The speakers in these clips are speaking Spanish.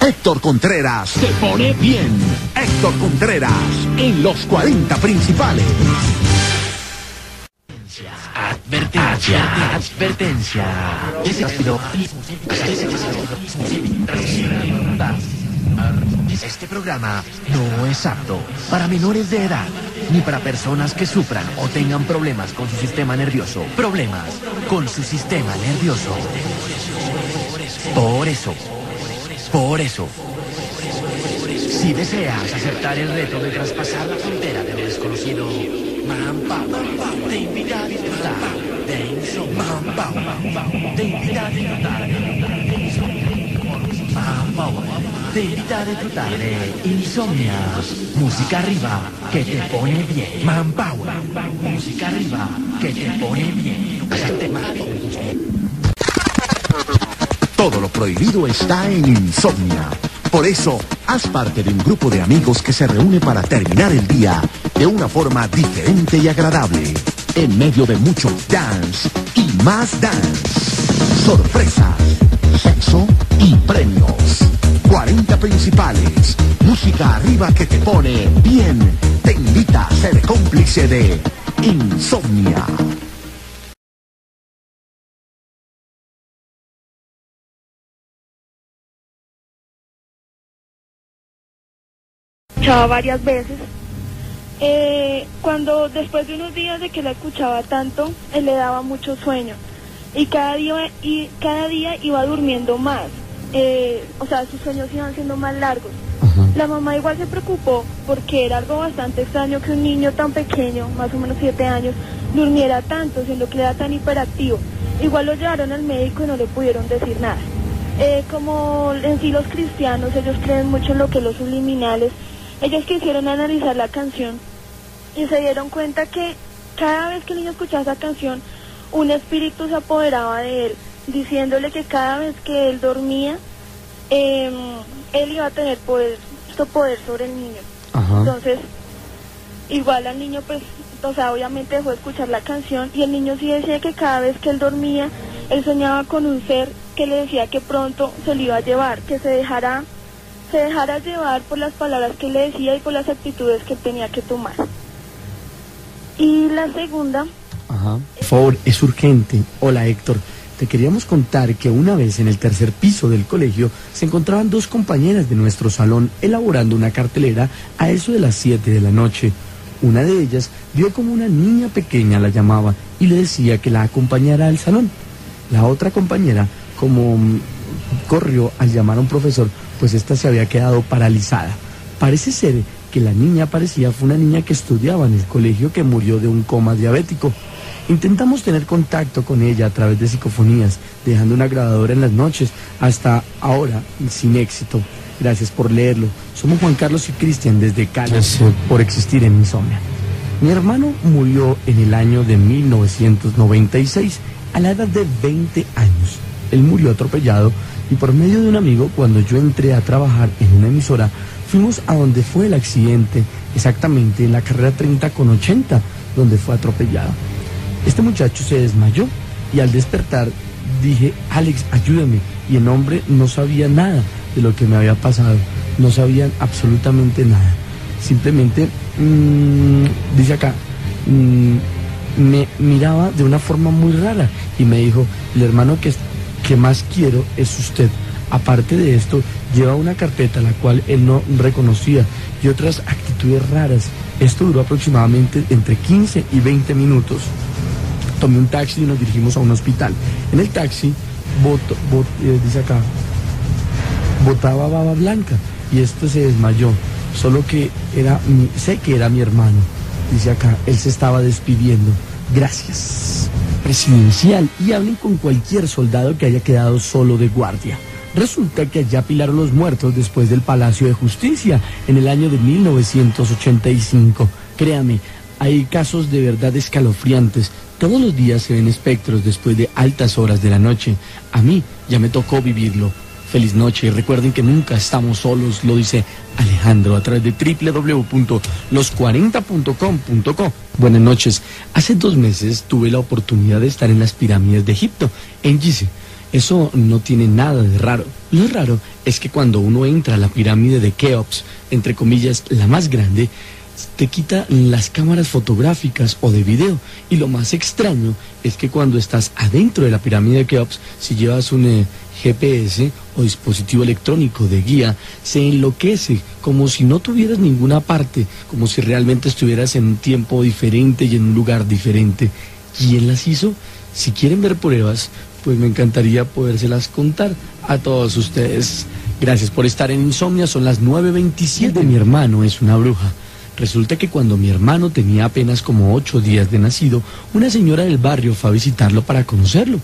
Héctor Contreras se pone bien. Héctor Contreras en los 40 principales. Advertencia, advertencia. Este programa no es apto para menores de edad, ni para personas que sufran o tengan problemas con su sistema nervioso. Problemas con su sistema nervioso. Por eso, por eso, si deseas aceptar el reto de traspasar la frontera de lo desconocido, Manpower te invita a disfrutar de Insomnia. Te invita a disfrutar de Insomnia. Manpower te invita a disfrutar de Insomnia. Música arriba que te pone bien. Manpower. Música arriba que te pone bien. Todo lo prohibido está en Insomnia. Por eso, haz parte de un grupo de amigos que se reúne para terminar el día de una forma diferente y agradable. En medio de mucho dance y más dance. Sorpresas, sexo y premios. 40 principales. Música arriba que te pone bien. Te invita a ser cómplice de Insomnia. Escuchaba varias veces. Eh, cuando después de unos días de que la escuchaba tanto, él le daba mucho sueño y cada día y cada día iba durmiendo más. Eh, o sea, sus sueños iban siendo más largos. La mamá igual se preocupó porque era algo bastante extraño que un niño tan pequeño, más o menos siete años, durmiera tanto, siendo que era tan hiperactivo. Igual lo llevaron al médico y no le pudieron decir nada. Eh, como en sí los cristianos, ellos creen mucho en lo que los subliminales ellos quisieron analizar la canción y se dieron cuenta que cada vez que el niño escuchaba esa canción, un espíritu se apoderaba de él, diciéndole que cada vez que él dormía, em, él iba a tener poder, poder sobre el niño. Entonces, igual al niño, pues, o sea, obviamente dejó de escuchar la canción y el niño sí decía que cada vez que él dormía, él soñaba con un ser que le decía que pronto se lo iba a llevar, que se dejara se dejara llevar por las palabras que le decía y por las actitudes que tenía que tomar. Y la segunda... Ajá. Por favor, es urgente. Hola Héctor. Te queríamos contar que una vez en el tercer piso del colegio se encontraban dos compañeras de nuestro salón elaborando una cartelera a eso de las 7 de la noche. Una de ellas vio como una niña pequeña la llamaba y le decía que la acompañara al salón. La otra compañera, como mm, corrió al llamar a un profesor, pues esta se había quedado paralizada. Parece ser que la niña parecía fue una niña que estudiaba en el colegio que murió de un coma diabético. Intentamos tener contacto con ella a través de psicofonías, dejando una grabadora en las noches, hasta ahora sin éxito. Gracias por leerlo. Somos Juan Carlos y Cristian desde Cali por existir en Insomnia. Mi hermano murió en el año de 1996 a la edad de 20 años. Él murió atropellado y por medio de un amigo, cuando yo entré a trabajar en una emisora, fuimos a donde fue el accidente, exactamente en la carrera 30 con 80, donde fue atropellado. Este muchacho se desmayó y al despertar dije, Alex, ayúdame. Y el hombre no sabía nada de lo que me había pasado, no sabían absolutamente nada. Simplemente, mmm, dice acá, mmm, me miraba de una forma muy rara y me dijo, el hermano que que más quiero es usted. Aparte de esto, lleva una carpeta la cual él no reconocía y otras actitudes raras. Esto duró aproximadamente entre 15 y 20 minutos. Tomé un taxi y nos dirigimos a un hospital. En el taxi, eh, dice acá, botaba baba blanca y esto se desmayó. Solo que era sé que era mi hermano. Dice acá, él se estaba despidiendo. Gracias presidencial y hablen con cualquier soldado que haya quedado solo de guardia. Resulta que allá apilaron los muertos después del Palacio de Justicia en el año de 1985. Créame, hay casos de verdad escalofriantes. Todos los días se ven espectros después de altas horas de la noche. A mí ya me tocó vivirlo. Feliz noche y recuerden que nunca estamos solos, lo dice Alejandro a través de www.los40.com.co. Buenas noches. Hace dos meses tuve la oportunidad de estar en las pirámides de Egipto, en Gizeh. Eso no tiene nada de raro. Lo raro es que cuando uno entra a la pirámide de Keops, entre comillas, la más grande, te quita las cámaras fotográficas o de video. Y lo más extraño es que cuando estás adentro de la pirámide de Keops, si llevas un eh, GPS o dispositivo electrónico de guía, se enloquece como si no tuvieras ninguna parte, como si realmente estuvieras en un tiempo diferente y en un lugar diferente. ¿Quién las hizo? Si quieren ver pruebas, pues me encantaría podérselas contar a todos ustedes. Gracias por estar en Insomnia, son las 9.27. Mi hermano es una bruja. Resulta que cuando mi hermano tenía apenas como ocho días de nacido, una señora del barrio fue a visitarlo para conocerlo.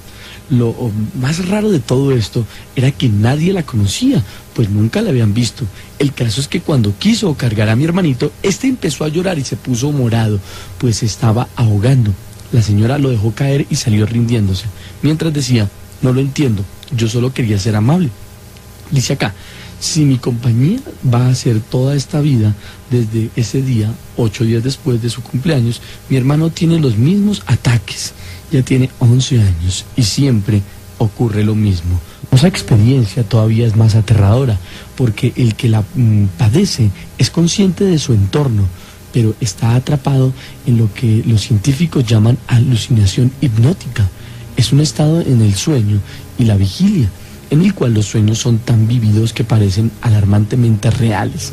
Lo más raro de todo esto era que nadie la conocía, pues nunca la habían visto. El caso es que cuando quiso cargar a mi hermanito, este empezó a llorar y se puso morado, pues estaba ahogando. La señora lo dejó caer y salió rindiéndose, mientras decía, no lo entiendo, yo solo quería ser amable. Dice acá, si mi compañía va a ser toda esta vida, desde ese día, ocho días después de su cumpleaños, mi hermano tiene los mismos ataques. Ya tiene 11 años y siempre ocurre lo mismo. Esa experiencia todavía es más aterradora, porque el que la mm, padece es consciente de su entorno, pero está atrapado en lo que los científicos llaman alucinación hipnótica. Es un estado en el sueño y la vigilia, en el cual los sueños son tan vívidos que parecen alarmantemente reales.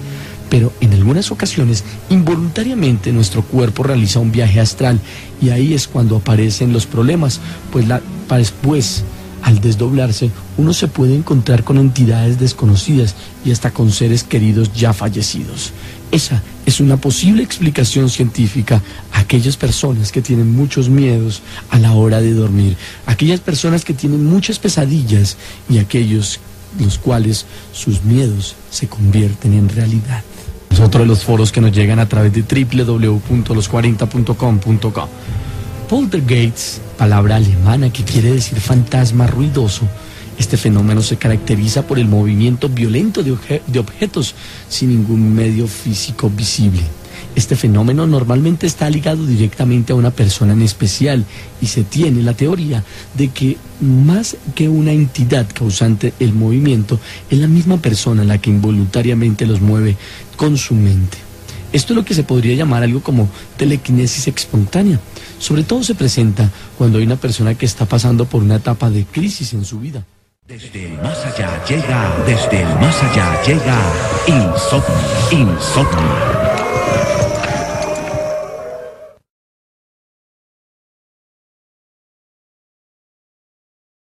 Pero en algunas ocasiones, involuntariamente, nuestro cuerpo realiza un viaje astral y ahí es cuando aparecen los problemas, pues la, después al desdoblarse, uno se puede encontrar con entidades desconocidas y hasta con seres queridos ya fallecidos. Esa es una posible explicación científica a aquellas personas que tienen muchos miedos a la hora de dormir, aquellas personas que tienen muchas pesadillas y aquellos los cuales sus miedos se convierten en realidad. Es otro de los foros que nos llegan a través de www.los40.com.co. Poltergeist, palabra alemana que quiere decir fantasma ruidoso, este fenómeno se caracteriza por el movimiento violento de, de, objetos sin ningún medio físico visible. Este fenómeno normalmente está ligado directamente a una persona en especial y se tiene la teoría de que más que una entidad causante el movimiento, es la misma persona la que involuntariamente los mueve con su mente. Esto es lo que se podría llamar algo como telequinesis espontánea. Sobre todo se presenta cuando hay una persona que está pasando por una etapa de crisis en su vida. Desde el más allá llega, desde el más allá llega Insomnia, Insomnia